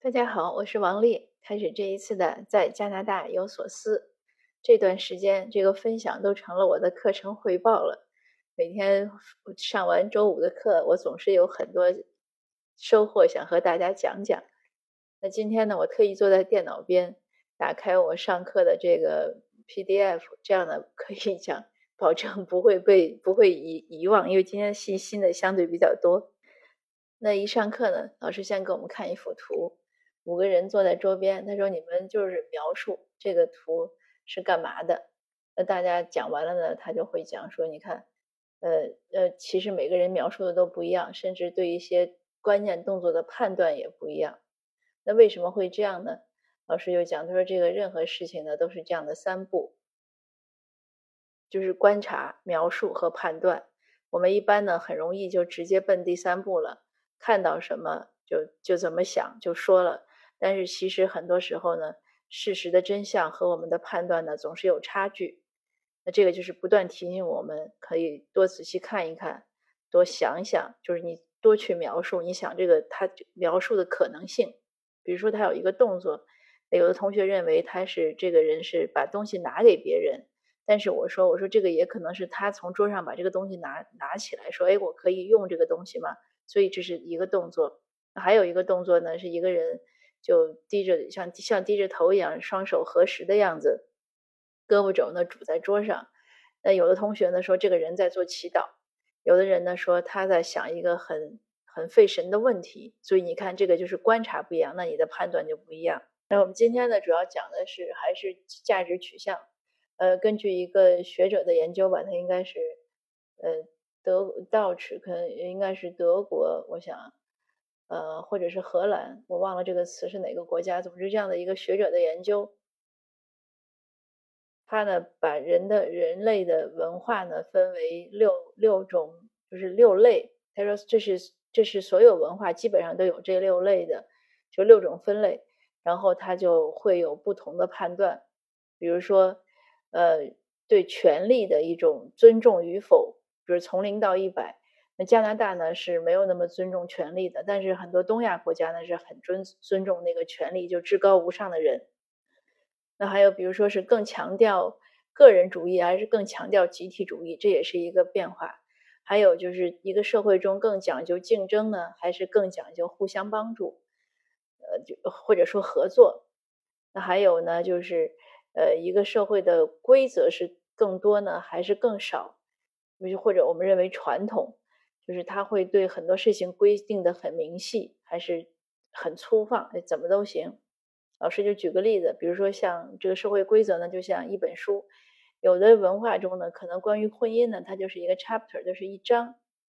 大家好，我是王丽。开始这一次的在加拿大有所思，这段时间这个分享都成了我的课程汇报了。每天上完周五的课，我总是有很多收获想和大家讲讲。那今天呢，我特意坐在电脑边，打开我上课的这个 PDF，这样呢可以讲，保证不会被不会遗遗忘，因为今天信息呢相对比较多。那一上课呢，老师先给我们看一幅图，五个人坐在桌边，他说：“你们就是描述这个图是干嘛的。”那大家讲完了呢，他就会讲说：“你看，呃呃，其实每个人描述的都不一样，甚至对一些关键动作的判断也不一样。那为什么会这样呢？”老师就讲，他说：“这个任何事情呢，都是这样的三步，就是观察、描述和判断。我们一般呢，很容易就直接奔第三步了。”看到什么就就怎么想就说了，但是其实很多时候呢，事实的真相和我们的判断呢总是有差距。那这个就是不断提醒我们，可以多仔细看一看，多想想，就是你多去描述，你想这个他描述的可能性。比如说他有一个动作，有的同学认为他是这个人是把东西拿给别人，但是我说我说这个也可能是他从桌上把这个东西拿拿起来，说哎我可以用这个东西吗？所以这是一个动作，还有一个动作呢，是一个人就低着像像低着头一样，双手合十的样子，胳膊肘呢拄在桌上。那有的同学呢说这个人在做祈祷，有的人呢说他在想一个很很费神的问题。所以你看这个就是观察不一样，那你的判断就不一样。那我们今天呢主要讲的是还是价值取向。呃，根据一个学者的研究吧，他应该是呃。德道尺可能应该是德国，我想，呃，或者是荷兰，我忘了这个词是哪个国家。总之，这样的一个学者的研究，他呢把人的人类的文化呢分为六六种，就是六类。他说这是这是所有文化基本上都有这六类的，就六种分类。然后他就会有不同的判断，比如说，呃，对权力的一种尊重与否。就是从零到一百，那加拿大呢是没有那么尊重权力的，但是很多东亚国家呢是很尊尊重那个权力，就至高无上的人。那还有比如说是更强调个人主义，还是更强调集体主义，这也是一个变化。还有就是一个社会中更讲究竞争呢，还是更讲究互相帮助，呃，就或者说合作。那还有呢，就是呃，一个社会的规则是更多呢，还是更少？或者我们认为传统就是他会对很多事情规定的很明细，还是很粗放，怎么都行。老师就举个例子，比如说像这个社会规则呢，就像一本书，有的文化中呢，可能关于婚姻呢，它就是一个 chapter，就是一章。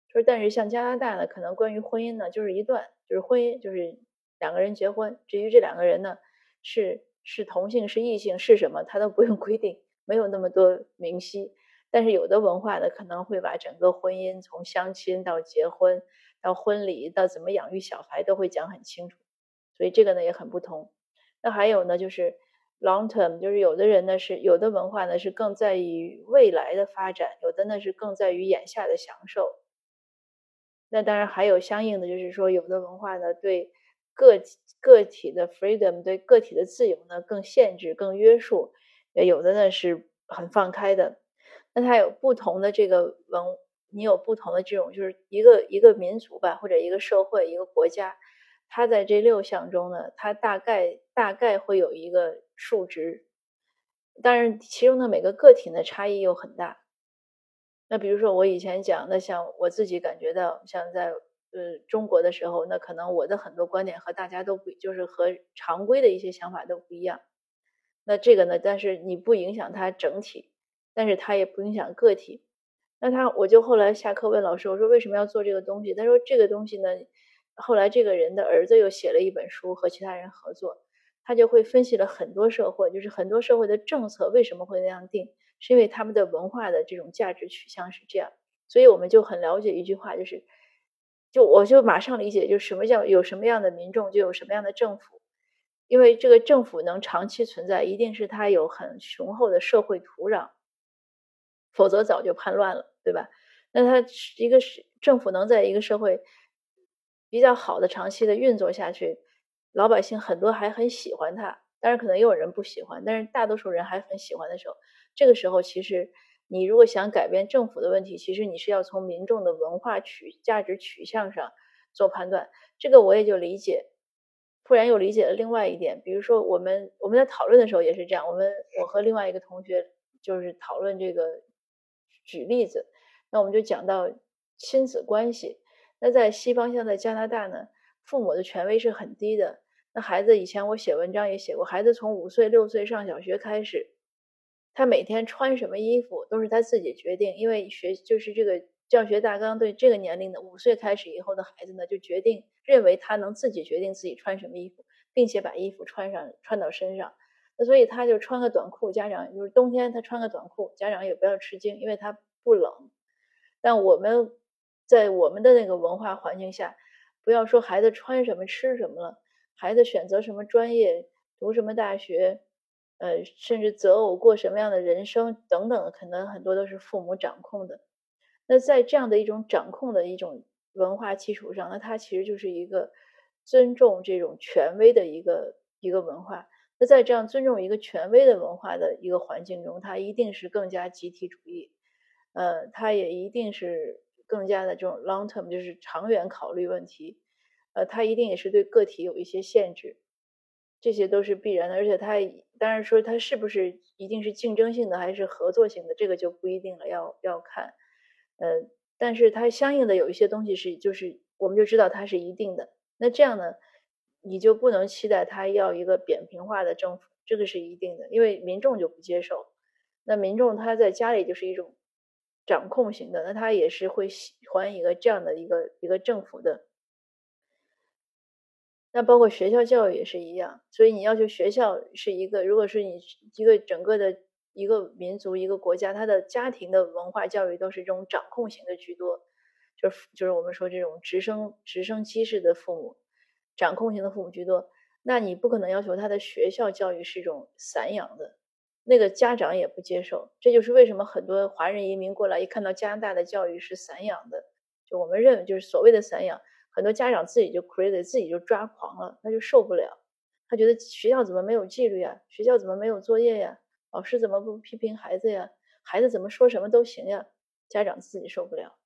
说但是像加拿大呢，可能关于婚姻呢，就是一段，就是婚姻就是两个人结婚。至于这两个人呢，是是同性是异性是什么，他都不用规定，没有那么多明晰。但是有的文化呢，可能会把整个婚姻从相亲到结婚到婚礼到怎么养育小孩都会讲很清楚，所以这个呢也很不同。那还有呢，就是 long term，就是有的人呢是有的文化呢是更在于未来的发展，有的呢是更在于眼下的享受。那当然还有相应的，就是说有的文化呢对个个体的 freedom，对个体的自由呢更限制、更约束，也有的呢是很放开的。那它有不同的这个文，你有不同的这种，就是一个一个民族吧，或者一个社会、一个国家，它在这六项中呢，它大概大概会有一个数值，但是其中的每个个体的差异又很大。那比如说我以前讲，那像我自己感觉到，像在呃中国的时候，那可能我的很多观点和大家都不，就是和常规的一些想法都不一样。那这个呢，但是你不影响它整体。但是它也不影响个体。那他，我就后来下课问老师，我说为什么要做这个东西？他说这个东西呢，后来这个人的儿子又写了一本书，和其他人合作，他就会分析了很多社会，就是很多社会的政策为什么会那样定，是因为他们的文化的这种价值取向是这样。所以我们就很了解一句话，就是，就我就马上理解，就什么叫有什么样的民众，就有什么样的政府。因为这个政府能长期存在，一定是它有很雄厚的社会土壤。否则早就叛乱了，对吧？那他一个是政府能在一个社会比较好的长期的运作下去，老百姓很多还很喜欢他，当然可能也有人不喜欢，但是大多数人还很喜欢的时候，这个时候其实你如果想改变政府的问题，其实你是要从民众的文化取价值取向上做判断。这个我也就理解。突然又理解了另外一点，比如说我们我们在讨论的时候也是这样，我们我和另外一个同学就是讨论这个举例子，那我们就讲到亲子关系。那在西方，像在加拿大呢，父母的权威是很低的。那孩子以前我写文章也写过，孩子从五岁六岁上小学开始，他每天穿什么衣服都是他自己决定，因为学就是这个。教学大纲对这个年龄的五岁开始以后的孩子呢，就决定认为他能自己决定自己穿什么衣服，并且把衣服穿上穿到身上。那所以他就穿个短裤，家长就是冬天他穿个短裤，家长也不要吃惊，因为他不冷。但我们在我们的那个文化环境下，不要说孩子穿什么吃什么了，孩子选择什么专业、读什么大学，呃，甚至择偶过什么样的人生等等，可能很多都是父母掌控的。那在这样的一种掌控的一种文化基础上，那它其实就是一个尊重这种权威的一个一个文化。那在这样尊重一个权威的文化的一个环境中，它一定是更加集体主义，呃，它也一定是更加的这种 long term，就是长远考虑问题，呃，它一定也是对个体有一些限制，这些都是必然的。而且它当然说它是不是一定是竞争性的还是合作性的，这个就不一定了，要要看。呃，但是它相应的有一些东西是，就是我们就知道它是一定的。那这样呢，你就不能期待他要一个扁平化的政府，这个是一定的，因为民众就不接受。那民众他在家里就是一种掌控型的，那他也是会喜欢一个这样的一个一个政府的。那包括学校教育也是一样，所以你要求学校是一个，如果是你一个整个的。一个民族、一个国家，他的家庭的文化教育都是这种掌控型的居多，就是就是我们说这种直升直升机式的父母，掌控型的父母居多。那你不可能要求他的学校教育是一种散养的，那个家长也不接受。这就是为什么很多华人移民过来，一看到加拿大的教育是散养的，就我们认为就是所谓的散养，很多家长自己就 crazy，自己就抓狂了，他就受不了，他觉得学校怎么没有纪律啊？学校怎么没有作业呀？老师怎么不批评孩子呀？孩子怎么说什么都行呀？家长自己受不了。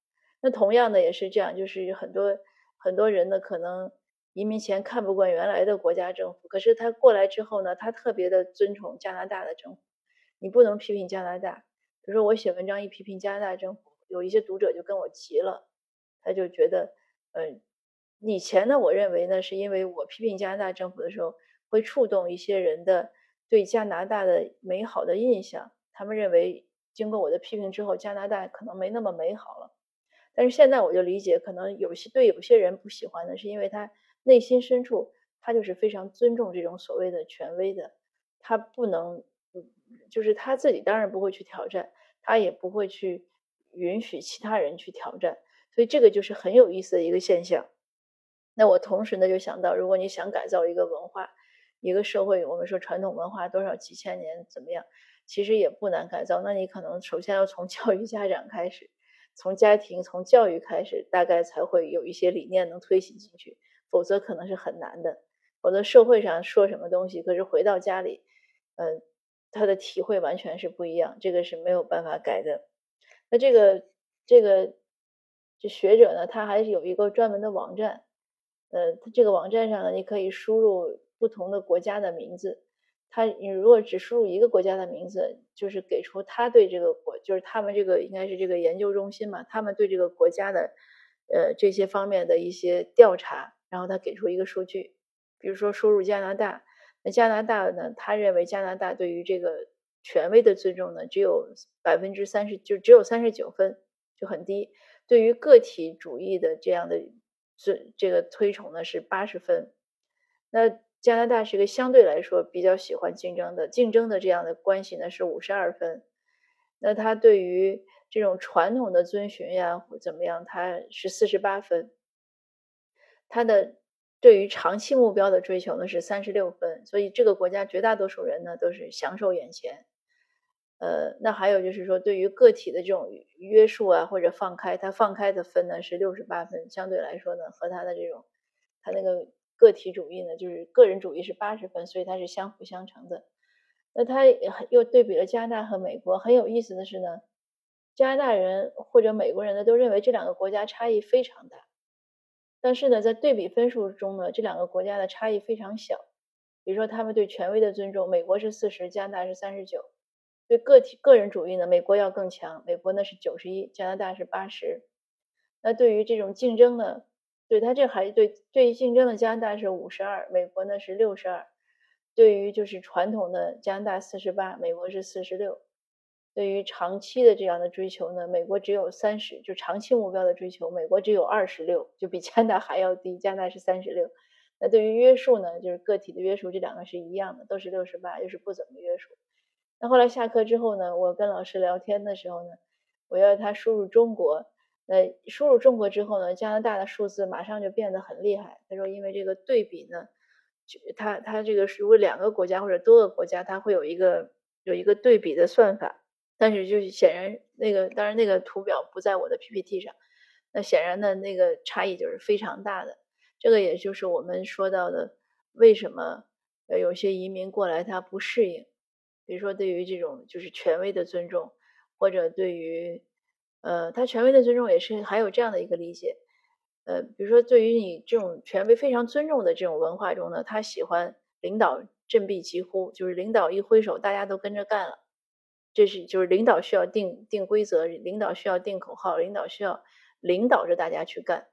那同样的也是这样，就是很多很多人呢，可能移民前看不惯原来的国家政府，可是他过来之后呢，他特别的尊崇加拿大的政府。你不能批评加拿大，比如说我写文章一批评加拿大政府，有一些读者就跟我急了，他就觉得，呃，以前呢，我认为呢，是因为我批评加拿大政府的时候，会触动一些人的。对加拿大的美好的印象，他们认为经过我的批评之后，加拿大可能没那么美好了。但是现在我就理解，可能有些对有些人不喜欢的是，因为他内心深处他就是非常尊重这种所谓的权威的，他不能，就是他自己当然不会去挑战，他也不会去允许其他人去挑战，所以这个就是很有意思的一个现象。那我同时呢就想到，如果你想改造一个文化。一个社会，我们说传统文化多少几千年怎么样，其实也不难改造。那你可能首先要从 教育家长开始，从家庭、从教育开始，大概才会有一些理念能推行进去，否则可能是很难的。否则社会上说什么东西，可是回到家里，嗯，他的体会完全是不一样，这个是没有办法改的。那这个这个这学者呢，他还是有一个专门的网站，呃，这个网站上呢，你可以输入。不同的国家的名字，他你如果只输入一个国家的名字，就是给出他对这个国，就是他们这个应该是这个研究中心嘛，他们对这个国家的呃这些方面的一些调查，然后他给出一个数据，比如说输入加拿大，那加拿大呢，他认为加拿大对于这个权威的尊重呢，只有百分之三十，就只有三十九分，就很低。对于个体主义的这样的尊这个推崇呢是八十分，那。加拿大是一个相对来说比较喜欢竞争的，竞争的这样的关系呢是五十二分。那他对于这种传统的遵循呀怎么样，他是四十八分。他的对于长期目标的追求呢是三十六分。所以这个国家绝大多数人呢都是享受眼前。呃，那还有就是说对于个体的这种约束啊或者放开，他放开的分呢是六十八分，相对来说呢和他的这种他那个。个体主义呢，就是个人主义是八十分，所以它是相辅相成的。那他又对比了加拿大和美国，很有意思的是呢，加拿大人或者美国人呢都认为这两个国家差异非常大，但是呢，在对比分数中呢，这两个国家的差异非常小。比如说，他们对权威的尊重，美国是四十，加拿大是三十九；对个体个人主义呢，美国要更强，美国呢是九十一，加拿大是八十。那对于这种竞争呢，对他这还对对于竞争的加拿大是五十二，美国呢是六十二。对于就是传统的加拿大四十八，美国是四十六。对于长期的这样的追求呢，美国只有三十，就长期目标的追求，美国只有二十六，就比加拿大还要低，加拿大是三十六。那对于约束呢，就是个体的约束，这两个是一样的，都是六十八，就是不怎么约束。那后来下课之后呢，我跟老师聊天的时候呢，我要他输入中国，那输入中国之后呢，加拿大的数字马上就变得很厉害。他说，因为这个对比呢。它它这个如果两个国家或者多个国家，它会有一个有一个对比的算法，但是就是显然那个当然那个图表不在我的 PPT 上，那显然的那个差异就是非常大的。这个也就是我们说到的为什么呃有些移民过来他不适应，比如说对于这种就是权威的尊重，或者对于呃他权威的尊重也是还有这样的一个理解。呃，比如说，对于你这种权威非常尊重的这种文化中呢，他喜欢领导振臂疾呼，就是领导一挥手，大家都跟着干了。这是就是领导需要定定规则，领导需要定口号，领导需要领导着大家去干。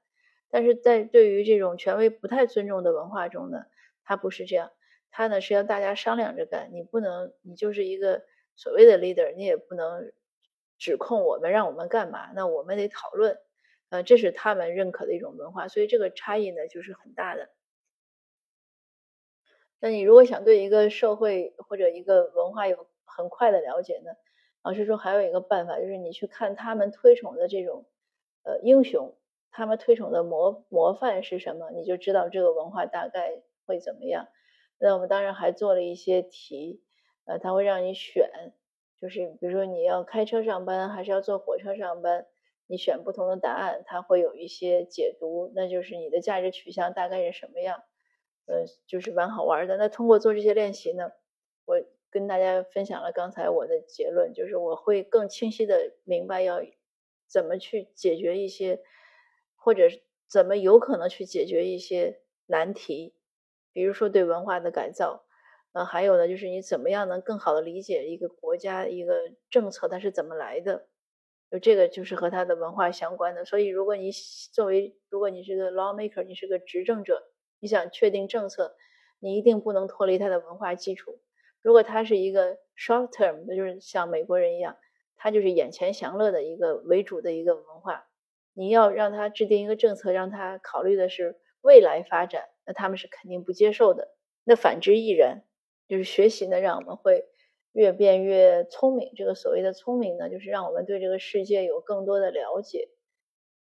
但是在对于这种权威不太尊重的文化中呢，他不是这样，他呢是要大家商量着干。你不能，你就是一个所谓的 leader，你也不能指控我们让我们干嘛，那我们得讨论。呃，这是他们认可的一种文化，所以这个差异呢就是很大的。那你如果想对一个社会或者一个文化有很快的了解呢，老师说还有一个办法，就是你去看他们推崇的这种呃英雄，他们推崇的模模范是什么，你就知道这个文化大概会怎么样。那我们当然还做了一些题，呃，他会让你选，就是比如说你要开车上班还是要坐火车上班。你选不同的答案，它会有一些解读，那就是你的价值取向大概是什么样，呃，就是蛮好玩的。那通过做这些练习呢，跟大家分享了刚才我的结论，就是我会更清晰的明白要怎么去解决一些，或者怎么有可能去解决一些难题，比如说对文化的改造，呃，还有呢，就是你怎么样能更好的理解一个国家一个政策它是怎么来的。就这个就是和它的文化相关的，所以如果你作为如果你是个 lawmaker，你是个执政者，你想确定政策，你一定不能脱离它的文化基础。如果他是一个 short term，那就是像美国人一样，他就是眼前享乐的一个为主的一个文化，你要让他制定一个政策，让他考虑的是未来发展，那他们是肯定不接受的。那反之亦然，就是学习呢，让我们会。越变越聪明，这个所谓的聪明呢，就是让我们对这个世界有更多的了解。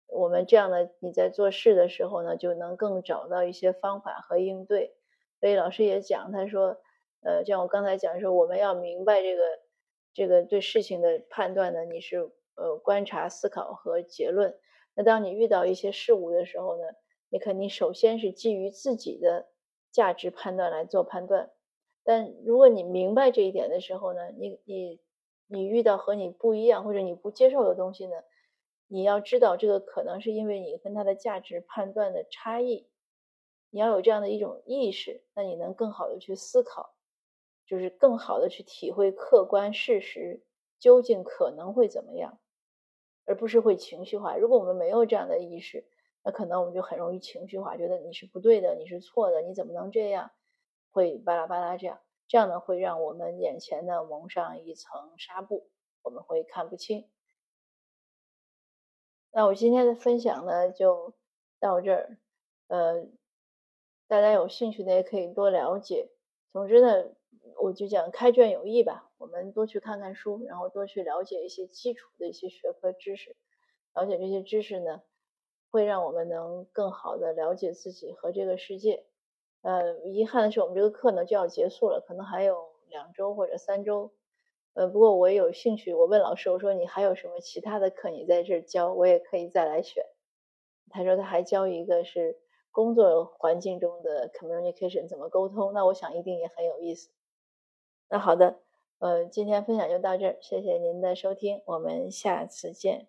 我们这样的你在做事的时候呢，就能更找到一些方法和应对。所以老师也讲，他说，呃，像我刚才讲说，我们要明白这个这个对事情的判断呢，你是呃观察、思考和结论。那当你遇到一些事物的时候呢，你肯定首先是基于自己的价值判断来做判断。但如果你明白这一点的时候呢，你你你遇到和你不一样或者你不接受的东西呢，你要知道这个可能是因为你跟他的价值判断的差异，你要有这样的一种意识，那你能更好的去思考，就是更好的去体会客观事实究竟可能会怎么样，而不是会情绪化。如果我们没有这样的意识，那可能我们就很容易情绪化，觉得你是不对的，你是错的，你怎么能这样？会巴拉巴拉这样，这样呢会让我们眼前呢蒙上一层纱布，我们会看不清。那我今天的分享呢就到这儿，呃，大家有兴趣的也可以多了解。总之呢，我就讲开卷有益吧，我们多去看看书，然后多去了解一些基础的一些学科知识，了解这些知识呢，会让我们能更好的了解自己和这个世界。呃，遗憾的是，我们这个课呢就要结束了，可能还有两周或者三周。呃，不过我也有兴趣，我问老师，我说你还有什么其他的课你在这儿教，我也可以再来选。他说他还教一个是工作环境中的 communication 怎么沟通，那我想一定也很有意思。那好的，呃，今天分享就到这儿，谢谢您的收听，我们下次见。